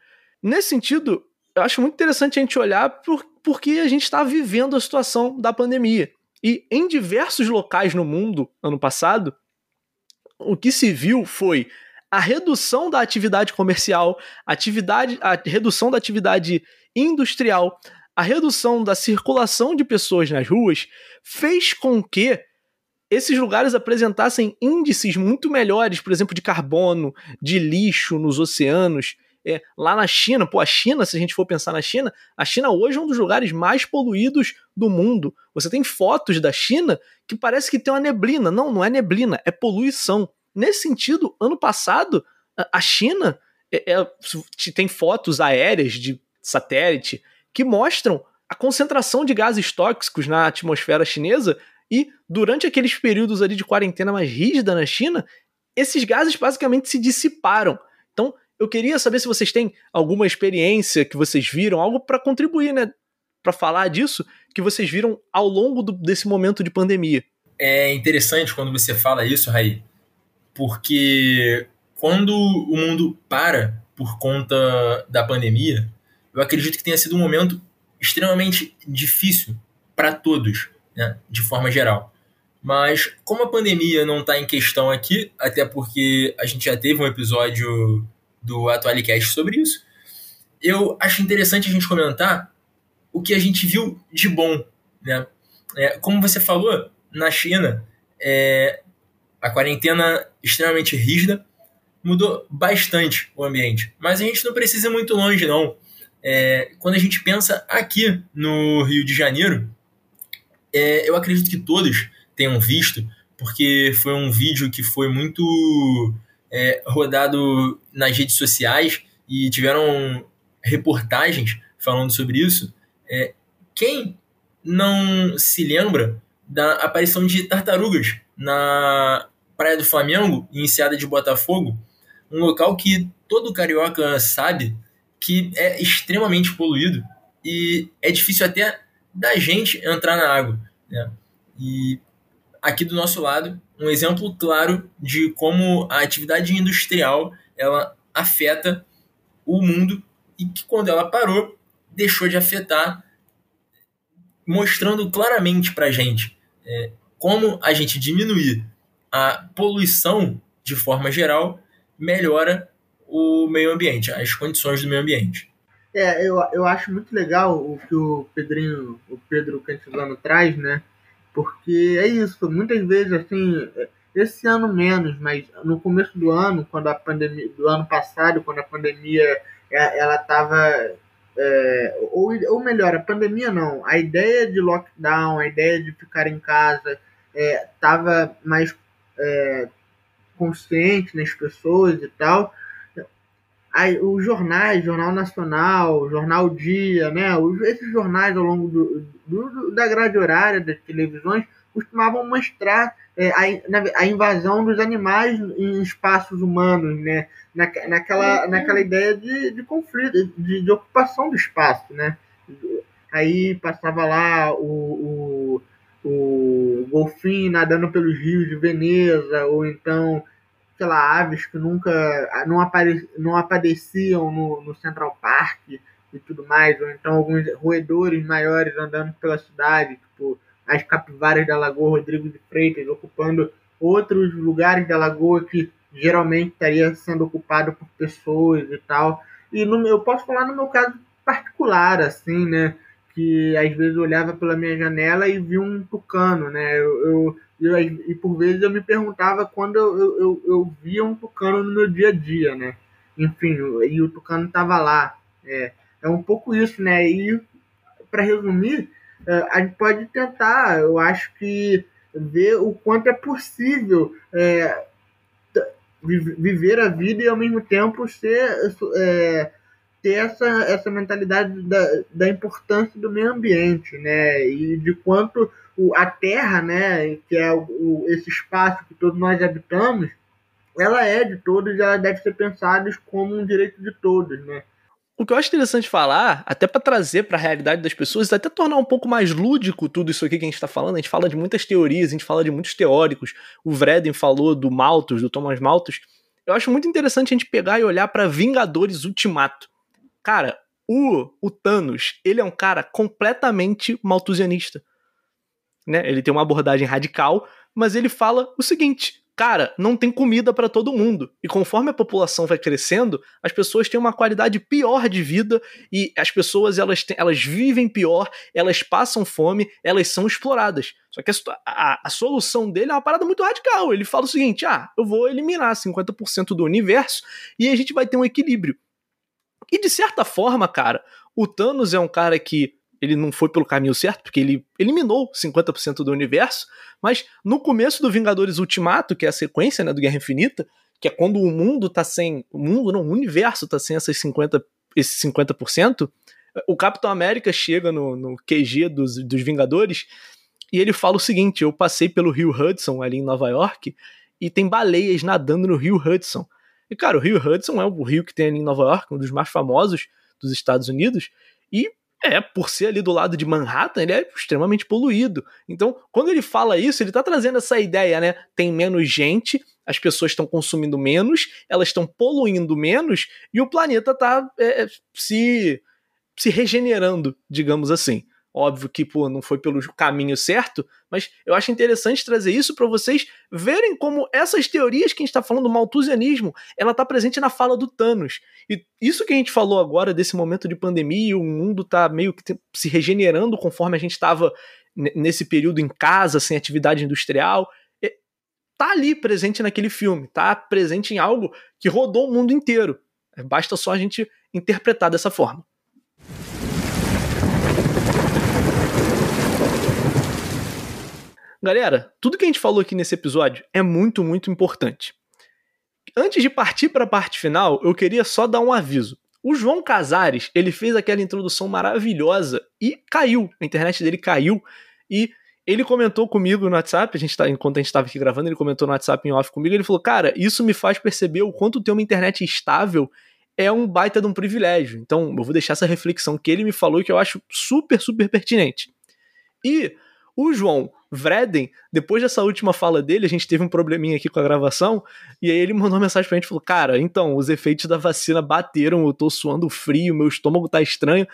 Nesse sentido, eu acho muito interessante a gente olhar por, porque a gente está vivendo a situação da pandemia. E em diversos locais no mundo, ano passado, o que se viu foi a redução da atividade comercial, atividade, a redução da atividade industrial, a redução da circulação de pessoas nas ruas, fez com que esses lugares apresentassem índices muito melhores, por exemplo, de carbono, de lixo nos oceanos. É, lá na China, pô, a China, se a gente for pensar na China, a China hoje é um dos lugares mais poluídos do mundo. Você tem fotos da China que parece que tem uma neblina. Não, não é neblina, é poluição. Nesse sentido, ano passado, a China é, é, tem fotos aéreas de satélite que mostram a concentração de gases tóxicos na atmosfera chinesa e durante aqueles períodos ali de quarentena mais rígida na China, esses gases basicamente se dissiparam. Então, eu queria saber se vocês têm alguma experiência que vocês viram, algo para contribuir, né, para falar disso, que vocês viram ao longo do, desse momento de pandemia. É interessante quando você fala isso, Raí, porque quando o mundo para por conta da pandemia, eu acredito que tenha sido um momento extremamente difícil para todos né, de forma geral. Mas como a pandemia não está em questão aqui, até porque a gente já teve um episódio do Atualicast sobre isso, eu acho interessante a gente comentar o que a gente viu de bom. Né? É, como você falou, na China, é, a quarentena extremamente rígida mudou bastante o ambiente. Mas a gente não precisa ir muito longe, não. É, quando a gente pensa aqui no Rio de Janeiro, é, eu acredito que todos tenham visto, porque foi um vídeo que foi muito é, rodado nas redes sociais e tiveram reportagens falando sobre isso. É, quem não se lembra da aparição de tartarugas na Praia do Flamengo, iniciada de Botafogo, um local que todo carioca sabe que é extremamente poluído e é difícil até da gente entrar na água. Né? E aqui do nosso lado, um exemplo claro de como a atividade industrial ela afeta o mundo e que quando ela parou, deixou de afetar, mostrando claramente para a gente é, como a gente diminuir a poluição de forma geral melhora o meio ambiente, as condições do meio ambiente. É, eu, eu acho muito legal o que o Pedrinho, o Pedro Cantizano traz, né? Porque é isso, muitas vezes, assim, esse ano menos, mas no começo do ano, quando a pandemia, do ano passado, quando a pandemia, é, ela estava é, ou, ou melhor, a pandemia não, a ideia de lockdown, a ideia de ficar em casa estava é, mais é, consciente nas pessoas e tal. Os jornais, Jornal Nacional, Jornal Dia, né, os, esses jornais ao longo do, do, da grade horária das televisões costumavam mostrar é, a, a, invasão dos animais em espaços humanos, né, na, naquela, naquela ideia de, de conflito, de, de ocupação do espaço, né. Aí passava lá o, o, o golfinho nadando pelos rios de Veneza, ou então sei lá, aves que nunca não, apare, não apareciam no, no Central Park e tudo mais, ou então alguns roedores maiores andando pela cidade, tipo as capivaras da Lagoa Rodrigo de Freitas, ocupando outros lugares da lagoa que geralmente estaria sendo ocupado por pessoas e tal. E no, eu posso falar no meu caso particular, assim, né? Que às vezes eu olhava pela minha janela e vi um tucano, né? Eu, eu e, e por vezes eu me perguntava quando eu, eu, eu, via um tucano no meu dia a dia, né? Enfim, e o tucano estava lá. É, é um pouco isso, né? E para resumir, é, a gente pode tentar, eu acho que ver o quanto é possível é, viver a vida e ao mesmo tempo ser é, ter essa, essa mentalidade da, da importância do meio ambiente, né? E de quanto o, a Terra, né, que é o, o, esse espaço que todos nós habitamos, ela é de todos e ela deve ser pensada como um direito de todos, né? O que eu acho interessante falar, até para trazer para a realidade das pessoas, até tornar um pouco mais lúdico tudo isso aqui que a gente está falando. A gente fala de muitas teorias, a gente fala de muitos teóricos. O Vreden falou do Malthus, do Thomas Malthus. Eu acho muito interessante a gente pegar e olhar para Vingadores Ultimato. Cara, o, o Thanos, ele é um cara completamente malthusianista. Né? Ele tem uma abordagem radical, mas ele fala o seguinte: cara, não tem comida para todo mundo. E conforme a população vai crescendo, as pessoas têm uma qualidade pior de vida e as pessoas elas, têm, elas vivem pior, elas passam fome, elas são exploradas. Só que a, a, a, solução dele é uma parada muito radical. Ele fala o seguinte: ah, eu vou eliminar 50% do universo e a gente vai ter um equilíbrio. E de certa forma, cara, o Thanos é um cara que ele não foi pelo caminho certo, porque ele eliminou 50% do universo, mas no começo do Vingadores Ultimato, que é a sequência né, do Guerra Infinita, que é quando o mundo tá sem. O mundo, não, o universo tá sem essas 50, esses 50%, o Capitão América chega no, no QG dos, dos Vingadores e ele fala o seguinte: eu passei pelo Rio Hudson ali em Nova York e tem baleias nadando no Rio Hudson. E, cara, o Rio Hudson é o rio que tem ali em Nova York, um dos mais famosos dos Estados Unidos, e é, por ser ali do lado de Manhattan, ele é extremamente poluído. Então, quando ele fala isso, ele tá trazendo essa ideia, né? Tem menos gente, as pessoas estão consumindo menos, elas estão poluindo menos e o planeta tá é, se, se regenerando, digamos assim. Óbvio que pô, não foi pelo caminho certo, mas eu acho interessante trazer isso para vocês verem como essas teorias que a gente está falando do malthusianismo, ela está presente na fala do Thanos. E isso que a gente falou agora desse momento de pandemia, o mundo está meio que se regenerando conforme a gente estava nesse período em casa, sem atividade industrial, tá ali presente naquele filme, tá presente em algo que rodou o mundo inteiro. Basta só a gente interpretar dessa forma. Galera, tudo que a gente falou aqui nesse episódio é muito, muito importante. Antes de partir para a parte final, eu queria só dar um aviso. O João Casares, ele fez aquela introdução maravilhosa e caiu. A internet dele caiu e ele comentou comigo no WhatsApp, a gente tá, enquanto a gente estava aqui gravando, ele comentou no WhatsApp em off comigo, ele falou: "Cara, isso me faz perceber o quanto ter uma internet estável é um baita de um privilégio". Então, eu vou deixar essa reflexão que ele me falou que eu acho super, super pertinente. E o João Vreden, depois dessa última fala dele, a gente teve um probleminha aqui com a gravação, e aí ele mandou uma mensagem pra gente, falou, cara, então, os efeitos da vacina bateram, eu tô suando frio, meu estômago tá estranho,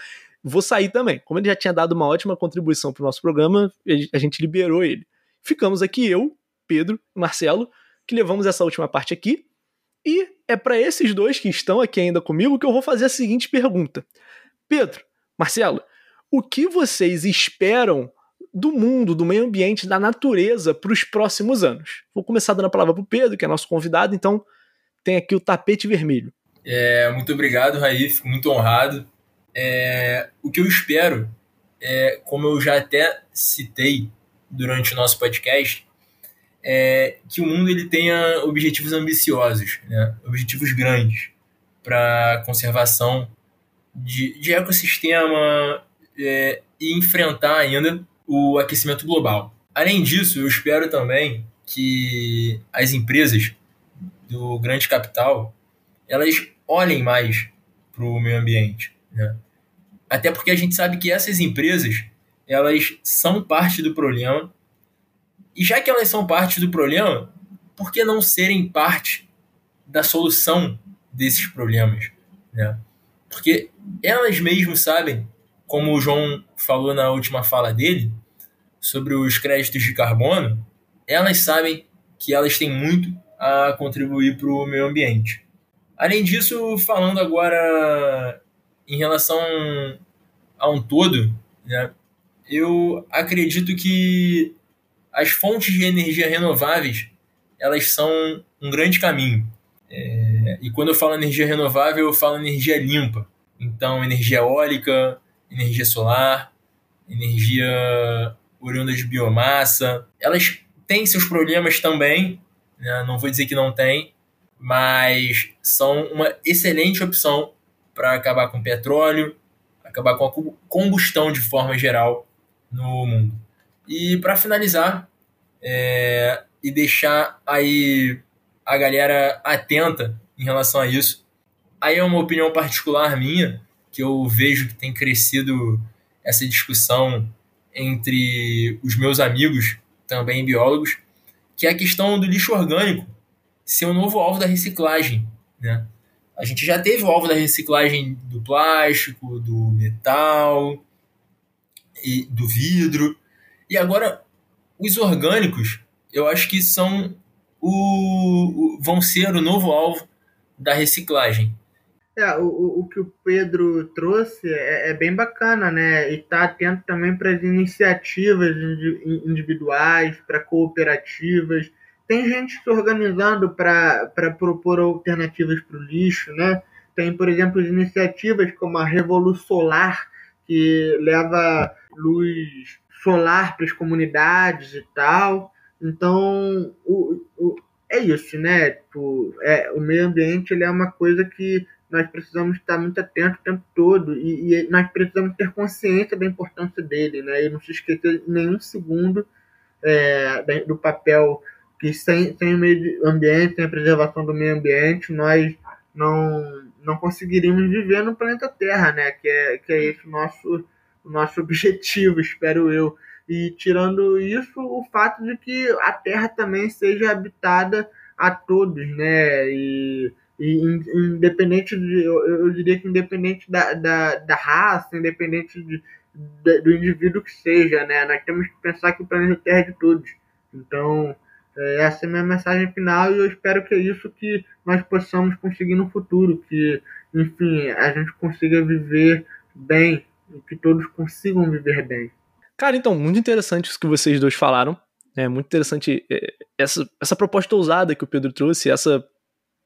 vou sair também. Como ele já tinha dado uma ótima contribuição pro nosso programa, a gente liberou ele. Ficamos aqui eu, Pedro e Marcelo, que levamos essa última parte aqui, e é para esses dois que estão aqui ainda comigo que eu vou fazer a seguinte pergunta. Pedro, Marcelo, o que vocês esperam do mundo, do meio ambiente, da natureza para os próximos anos. Vou começar dando a palavra para o Pedro, que é nosso convidado, então tem aqui o tapete vermelho. É, muito obrigado, Raí, fico muito honrado. É, o que eu espero, é, como eu já até citei durante o nosso podcast, é que o mundo ele tenha objetivos ambiciosos, né? objetivos grandes para conservação de, de ecossistema é, e enfrentar ainda o aquecimento global. Além disso, eu espero também que as empresas do grande capital elas olhem mais para o meio ambiente, né? Até porque a gente sabe que essas empresas elas são parte do problema e já que elas são parte do problema, por que não serem parte da solução desses problemas, né? Porque elas mesmas sabem como o João falou na última fala dele, sobre os créditos de carbono, elas sabem que elas têm muito a contribuir para o meio ambiente. Além disso, falando agora em relação a um todo, né, eu acredito que as fontes de energia renováveis elas são um grande caminho. É, e quando eu falo energia renovável, eu falo energia limpa. Então, energia eólica, energia solar, energia oriunda de biomassa. Elas têm seus problemas também, né? não vou dizer que não tem, mas são uma excelente opção para acabar com petróleo, acabar com a combustão de forma geral no mundo. E para finalizar, é, e deixar aí a galera atenta em relação a isso. Aí é uma opinião particular minha, que eu vejo que tem crescido essa discussão entre os meus amigos, também biólogos, que é a questão do lixo orgânico ser um novo alvo da reciclagem. Né? A gente já teve o alvo da reciclagem do plástico, do metal, e do vidro, e agora os orgânicos, eu acho que são o, vão ser o novo alvo da reciclagem. É, o, o que o Pedro trouxe é, é bem bacana, né? E tá atento também para as iniciativas individuais, para cooperativas. Tem gente se organizando para propor alternativas para o lixo, né? Tem, por exemplo, iniciativas como a Revolução Solar, que leva luz solar para as comunidades e tal. Então, o, o, é isso, né? Tipo, é, o meio ambiente ele é uma coisa que nós precisamos estar muito atentos o tempo todo e, e, nós precisamos ter consciência da importância dele, né? E não se esquecer nenhum segundo é, do papel que sem, sem o meio ambiente, sem a preservação do meio ambiente, nós não, não conseguiríamos viver no planeta Terra, né? Que é, que é esse o nosso, o nosso objetivo, espero eu. E tirando isso, o fato de que a Terra também seja habitada a todos, né? E, e independente de, eu, eu, diria que independente da, da, da raça, independente de, de, do indivíduo que seja, né? Nós temos que pensar que o planeta Terra é de todos. Então, é, essa é a minha mensagem final e eu espero que é isso que nós possamos conseguir no futuro, que, enfim, a gente consiga viver bem, que todos consigam viver bem. Cara, então, muito interessante isso que vocês dois falaram. É muito interessante é, essa, essa proposta ousada que o Pedro trouxe, essa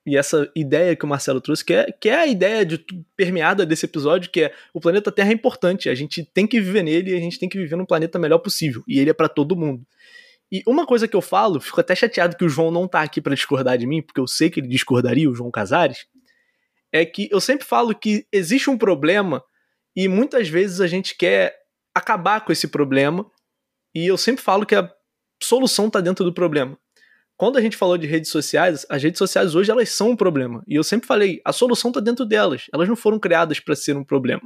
e essa ideia que o Marcelo trouxe, que é, que é a ideia de permeada desse episódio, que é o planeta Terra é importante, a gente tem que viver nele e a gente tem que viver num planeta melhor possível, e ele é para todo mundo. E uma coisa que eu falo, fico até chateado que o João não tá aqui para discordar de mim, porque eu sei que ele discordaria, o João Casares, é que eu sempre falo que existe um problema e muitas vezes a gente quer acabar com esse problema. E eu sempre falo que a solução está dentro do problema. Quando a gente falou de redes sociais, as redes sociais hoje elas são um problema. E eu sempre falei, a solução está dentro delas. Elas não foram criadas para ser um problema.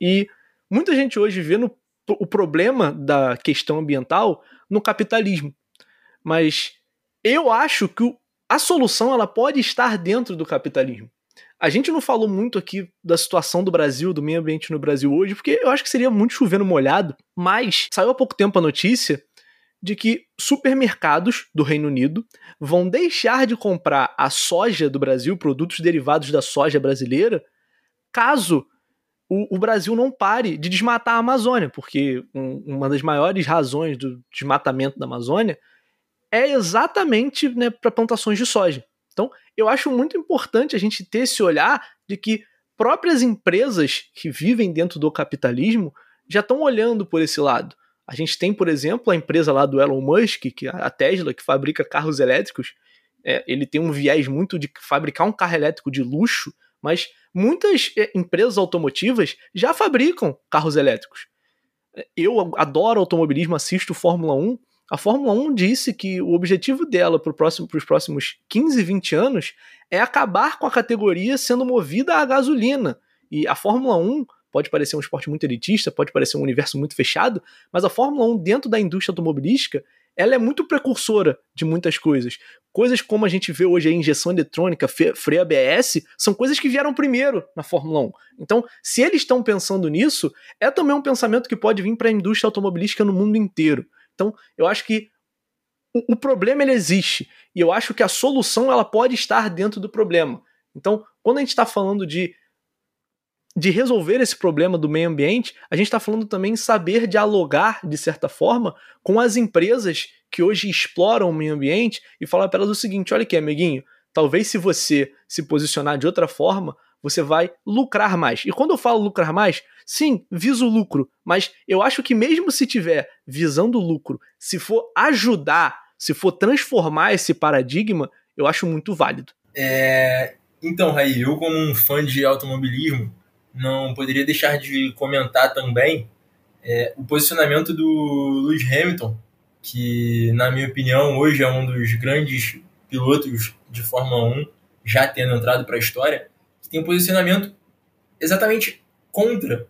E muita gente hoje vê no, o problema da questão ambiental no capitalismo. Mas eu acho que o, a solução ela pode estar dentro do capitalismo. A gente não falou muito aqui da situação do Brasil, do meio ambiente no Brasil hoje, porque eu acho que seria muito chovendo molhado, mas saiu há pouco tempo a notícia de que supermercados do Reino Unido vão deixar de comprar a soja do Brasil, produtos derivados da soja brasileira, caso o, o Brasil não pare de desmatar a Amazônia, porque um, uma das maiores razões do desmatamento da Amazônia é exatamente né, para plantações de soja. Então, eu acho muito importante a gente ter esse olhar de que próprias empresas que vivem dentro do capitalismo já estão olhando por esse lado. A gente tem, por exemplo, a empresa lá do Elon Musk, que é a Tesla, que fabrica carros elétricos. É, ele tem um viés muito de fabricar um carro elétrico de luxo, mas muitas é, empresas automotivas já fabricam carros elétricos. Eu adoro automobilismo, assisto Fórmula 1 a Fórmula 1 disse que o objetivo dela para próximo, os próximos 15, 20 anos é acabar com a categoria sendo movida a gasolina. E a Fórmula 1 pode parecer um esporte muito elitista, pode parecer um universo muito fechado, mas a Fórmula 1 dentro da indústria automobilística, ela é muito precursora de muitas coisas. Coisas como a gente vê hoje a injeção eletrônica, freio ABS, são coisas que vieram primeiro na Fórmula 1. Então, se eles estão pensando nisso, é também um pensamento que pode vir para a indústria automobilística no mundo inteiro. Então, eu acho que o, o problema ele existe e eu acho que a solução ela pode estar dentro do problema. Então, quando a gente está falando de de resolver esse problema do meio ambiente, a gente está falando também em saber dialogar, de certa forma, com as empresas que hoje exploram o meio ambiente e falar para elas o seguinte: olha aqui, amiguinho, talvez se você se posicionar de outra forma, você vai lucrar mais. E quando eu falo lucrar mais, sim, viso lucro, mas eu acho que mesmo se tiver visando lucro, se for ajudar, se for transformar esse paradigma, eu acho muito válido. É, então, Raí, eu como um fã de automobilismo, não poderia deixar de comentar também é, o posicionamento do Lewis Hamilton, que, na minha opinião, hoje é um dos grandes pilotos de Fórmula 1, já tendo entrado para a história, que tem um posicionamento exatamente contra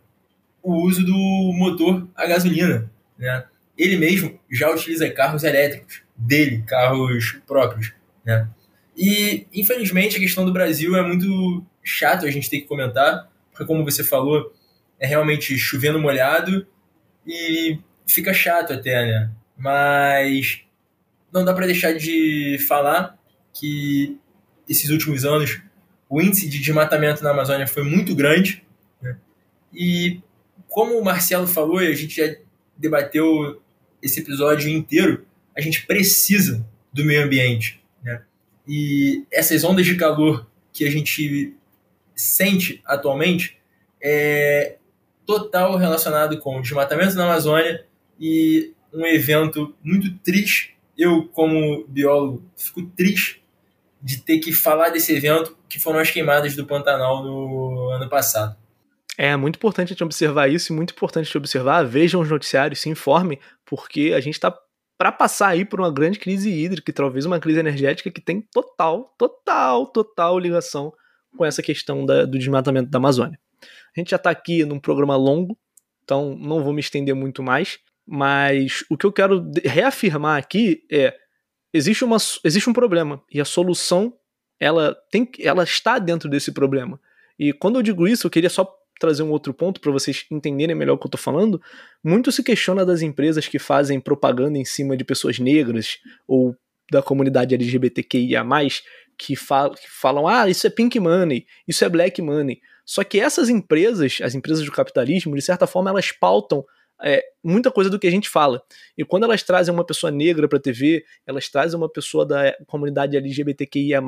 o uso do motor a gasolina. Né? Ele mesmo já utiliza carros elétricos, dele, carros próprios. Né? E, infelizmente, a questão do Brasil é muito chato a gente ter que comentar, porque, como você falou, é realmente chovendo molhado e fica chato até, né? Mas não dá para deixar de falar que esses últimos anos o índice de desmatamento na Amazônia foi muito grande. Né? E como o Marcelo falou, e a gente já debateu esse episódio inteiro, a gente precisa do meio ambiente. Né? E essas ondas de calor que a gente sente atualmente é total relacionado com desmatamento na Amazônia e um evento muito triste. Eu, como biólogo, fico triste de ter que falar desse evento que foram as queimadas do Pantanal no ano passado. É muito importante a gente observar isso e muito importante de observar. Vejam os noticiários, se informem, porque a gente está para passar aí por uma grande crise hídrica, talvez uma crise energética que tem total, total, total ligação com essa questão da, do desmatamento da Amazônia. A gente já está aqui num programa longo, então não vou me estender muito mais, mas o que eu quero reafirmar aqui é existe, uma, existe um problema e a solução ela tem ela está dentro desse problema. E quando eu digo isso, eu queria só trazer um outro ponto para vocês entenderem melhor o que eu estou falando. Muito se questiona das empresas que fazem propaganda em cima de pessoas negras ou da comunidade LGBTQIA+, que, fal que falam, ah, isso é pink money, isso é black money. Só que essas empresas, as empresas do capitalismo, de certa forma, elas pautam é, muita coisa do que a gente fala. E quando elas trazem uma pessoa negra para TV, elas trazem uma pessoa da comunidade LGBTQIA+,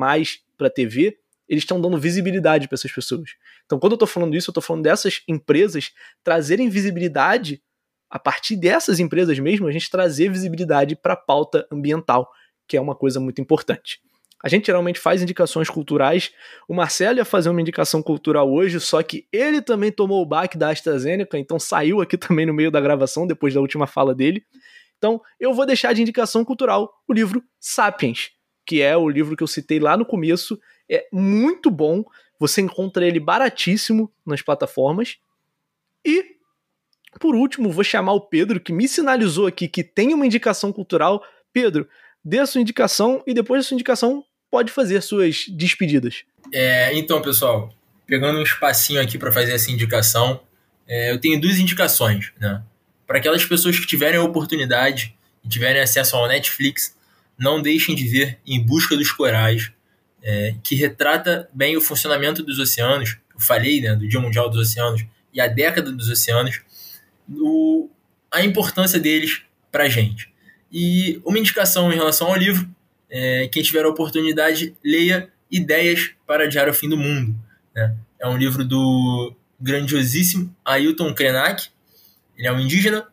para TV, eles estão dando visibilidade para essas pessoas. Então, quando eu estou falando isso, eu estou falando dessas empresas trazerem visibilidade a partir dessas empresas mesmo, a gente trazer visibilidade para a pauta ambiental, que é uma coisa muito importante. A gente geralmente faz indicações culturais. O Marcelo ia fazer uma indicação cultural hoje, só que ele também tomou o baque da AstraZeneca, então saiu aqui também no meio da gravação, depois da última fala dele. Então, eu vou deixar de indicação cultural o livro Sapiens, que é o livro que eu citei lá no começo. É muito bom, você encontra ele baratíssimo nas plataformas. E, por último, vou chamar o Pedro, que me sinalizou aqui que tem uma indicação cultural. Pedro, dê a sua indicação e depois da sua indicação pode fazer suas despedidas. É, então, pessoal, pegando um espacinho aqui para fazer essa indicação, é, eu tenho duas indicações, né? Para aquelas pessoas que tiverem a oportunidade e tiverem acesso ao Netflix, não deixem de ver Em Busca dos Corais, é, que retrata bem o funcionamento dos oceanos. Eu falei né, do Dia Mundial dos Oceanos e a década dos oceanos, o, a importância deles para a gente. E uma indicação em relação ao livro, é, quem tiver a oportunidade, leia Ideias para Adiar o Fim do Mundo. Né? É um livro do grandiosíssimo Ailton Krenak, ele é um indígena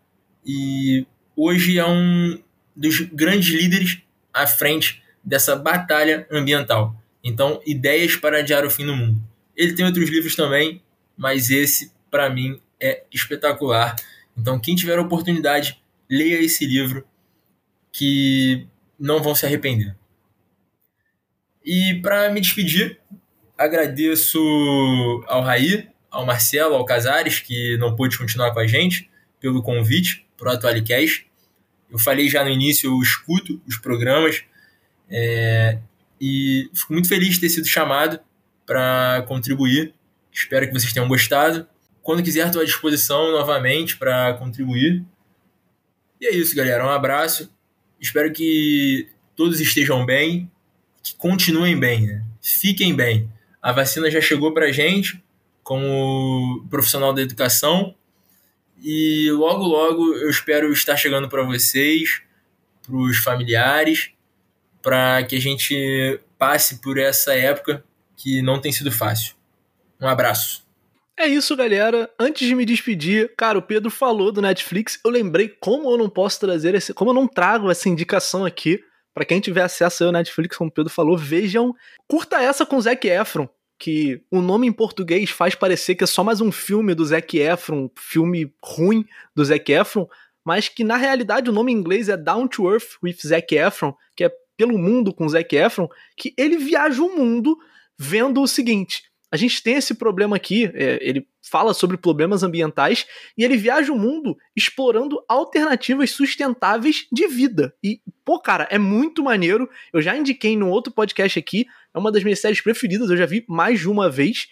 e hoje é um dos grandes líderes à frente dessa batalha ambiental. Então, Ideias para Adiar o Fim do Mundo. Ele tem outros livros também, mas esse, para mim, é espetacular. Então, quem tiver a oportunidade, leia esse livro que não vão se arrepender. E para me despedir, agradeço ao Raí, ao Marcelo, ao Casares, que não pôde continuar com a gente, pelo convite para o Atualicast. Eu falei já no início, eu escuto os programas é, e fico muito feliz de ter sido chamado para contribuir. Espero que vocês tenham gostado. Quando quiser, estou à disposição novamente para contribuir. E é isso, galera. Um abraço Espero que todos estejam bem, que continuem bem, né? Fiquem bem. A vacina já chegou para gente, como profissional da educação, e logo, logo eu espero estar chegando para vocês, para os familiares, para que a gente passe por essa época que não tem sido fácil. Um abraço. É isso, galera. Antes de me despedir, cara, o Pedro falou do Netflix. Eu lembrei como eu não posso trazer esse, como eu não trago essa indicação aqui para quem tiver acesso ao Netflix, como o Pedro falou, vejam. Curta essa com o Zac Efron, que o nome em português faz parecer que é só mais um filme do Zac Efron, filme ruim do Zac Efron, mas que na realidade o nome em inglês é Down to Earth with Zac Efron, que é pelo mundo com Zac Efron, que ele viaja o mundo vendo o seguinte: a gente tem esse problema aqui, é, ele fala sobre problemas ambientais e ele viaja o mundo explorando alternativas sustentáveis de vida. E, pô, cara, é muito maneiro. Eu já indiquei no outro podcast aqui, é uma das minhas séries preferidas, eu já vi mais de uma vez.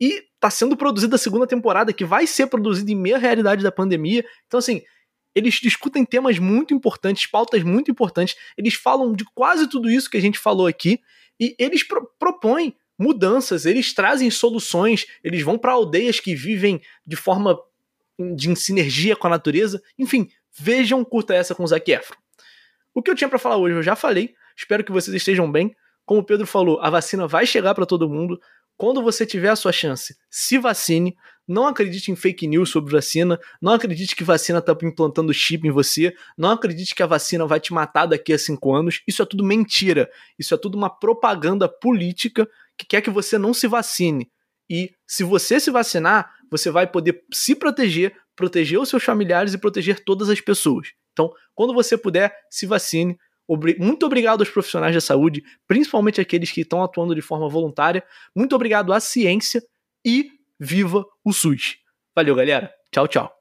E tá sendo produzida a segunda temporada, que vai ser produzida em meia realidade da pandemia. Então, assim, eles discutem temas muito importantes, pautas muito importantes, eles falam de quase tudo isso que a gente falou aqui, e eles pro propõem mudanças, eles trazem soluções, eles vão para aldeias que vivem de forma de sinergia com a natureza. Enfim, vejam, curta essa com o Zac Efron. O que eu tinha para falar hoje eu já falei, espero que vocês estejam bem. Como o Pedro falou, a vacina vai chegar para todo mundo. Quando você tiver a sua chance, se vacine. Não acredite em fake news sobre vacina. Não acredite que vacina está implantando chip em você. Não acredite que a vacina vai te matar daqui a cinco anos. Isso é tudo mentira. Isso é tudo uma propaganda política que quer que você não se vacine. E se você se vacinar, você vai poder se proteger, proteger os seus familiares e proteger todas as pessoas. Então, quando você puder, se vacine. Muito obrigado aos profissionais da saúde, principalmente aqueles que estão atuando de forma voluntária. Muito obrigado à ciência e viva o SUS. Valeu, galera. Tchau, tchau.